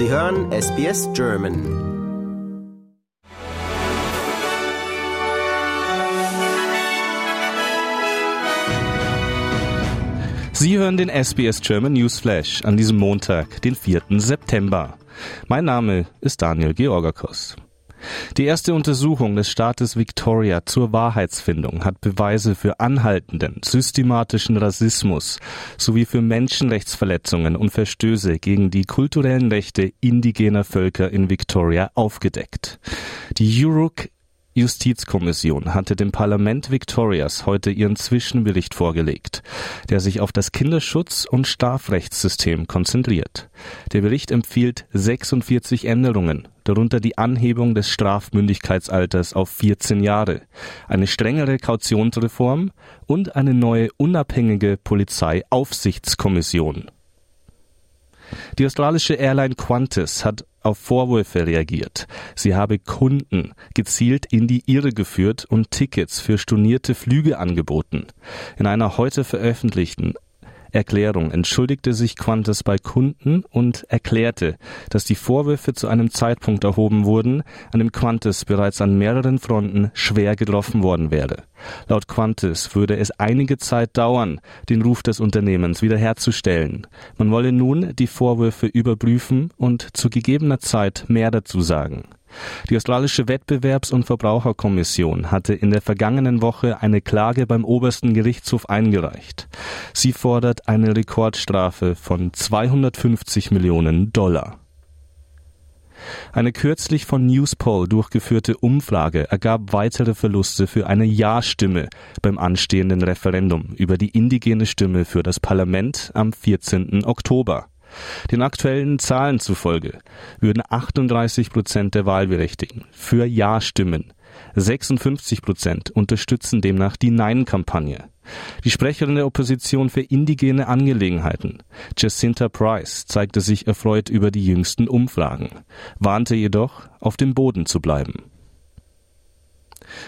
Sie hören SBS German. Sie hören den SBS German Newsflash an diesem Montag, den 4. September. Mein Name ist Daniel Georgakos. Die erste Untersuchung des Staates Victoria zur Wahrheitsfindung hat Beweise für anhaltenden, systematischen Rassismus sowie für Menschenrechtsverletzungen und Verstöße gegen die kulturellen Rechte indigener Völker in Victoria aufgedeckt. Die Uruk Justizkommission hatte dem Parlament Victorias heute ihren Zwischenbericht vorgelegt, der sich auf das Kinderschutz- und Strafrechtssystem konzentriert. Der Bericht empfiehlt 46 Änderungen, darunter die Anhebung des Strafmündigkeitsalters auf 14 Jahre, eine strengere Kautionsreform und eine neue unabhängige Polizeiaufsichtskommission. Die australische Airline Qantas hat auf Vorwürfe reagiert. Sie habe Kunden gezielt in die Irre geführt und Tickets für stornierte Flüge angeboten. In einer heute veröffentlichten Erklärung entschuldigte sich Qantas bei Kunden und erklärte, dass die Vorwürfe zu einem Zeitpunkt erhoben wurden, an dem Qantas bereits an mehreren Fronten schwer getroffen worden wäre. Laut Qantas würde es einige Zeit dauern, den Ruf des Unternehmens wiederherzustellen. Man wolle nun die Vorwürfe überprüfen und zu gegebener Zeit mehr dazu sagen. Die australische Wettbewerbs- und Verbraucherkommission hatte in der vergangenen Woche eine Klage beim obersten Gerichtshof eingereicht. Sie fordert eine Rekordstrafe von 250 Millionen Dollar. Eine kürzlich von Newspoll durchgeführte Umfrage ergab weitere Verluste für eine Ja-Stimme beim anstehenden Referendum über die indigene Stimme für das Parlament am 14. Oktober. Den aktuellen Zahlen zufolge würden 38 Prozent der Wahlberechtigten für Ja stimmen. 56 Prozent unterstützen demnach die Nein-Kampagne. Die Sprecherin der Opposition für indigene Angelegenheiten, Jacinta Price, zeigte sich erfreut über die jüngsten Umfragen, warnte jedoch, auf dem Boden zu bleiben.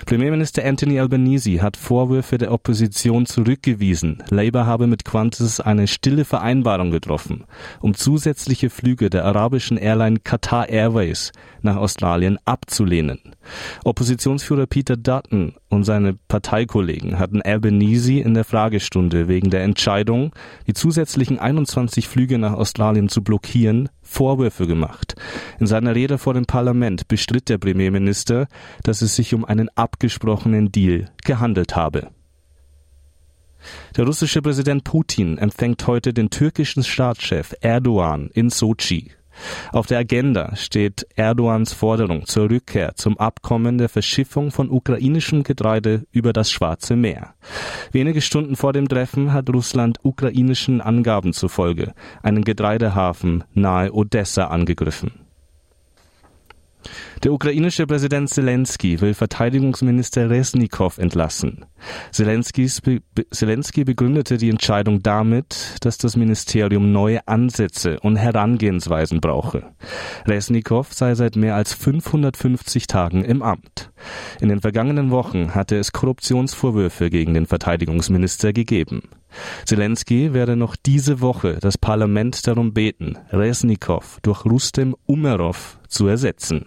Premierminister Anthony Albanese hat Vorwürfe der Opposition zurückgewiesen. Labour habe mit Qantas eine stille Vereinbarung getroffen, um zusätzliche Flüge der arabischen Airline Qatar Airways nach Australien abzulehnen. Oppositionsführer Peter Dutton und seine Parteikollegen hatten Albanese in der Fragestunde wegen der Entscheidung, die zusätzlichen 21 Flüge nach Australien zu blockieren, Vorwürfe gemacht. In seiner Rede vor dem Parlament bestritt der Premierminister, dass es sich um einen abgesprochenen Deal gehandelt habe. Der russische Präsident Putin empfängt heute den türkischen Staatschef Erdogan in Sochi. Auf der Agenda steht Erdogans Forderung zur Rückkehr zum Abkommen der Verschiffung von ukrainischem Getreide über das Schwarze Meer. Wenige Stunden vor dem Treffen hat Russland ukrainischen Angaben zufolge einen Getreidehafen nahe Odessa angegriffen. Der ukrainische Präsident Zelensky will Verteidigungsminister Resnikow entlassen. Zelensky begründete die Entscheidung damit, dass das Ministerium neue Ansätze und Herangehensweisen brauche. Resnikow sei seit mehr als 550 Tagen im Amt. In den vergangenen Wochen hatte es Korruptionsvorwürfe gegen den Verteidigungsminister gegeben. Zelensky werde noch diese Woche das Parlament darum beten, Resnikow durch Rustem Umerov zu ersetzen.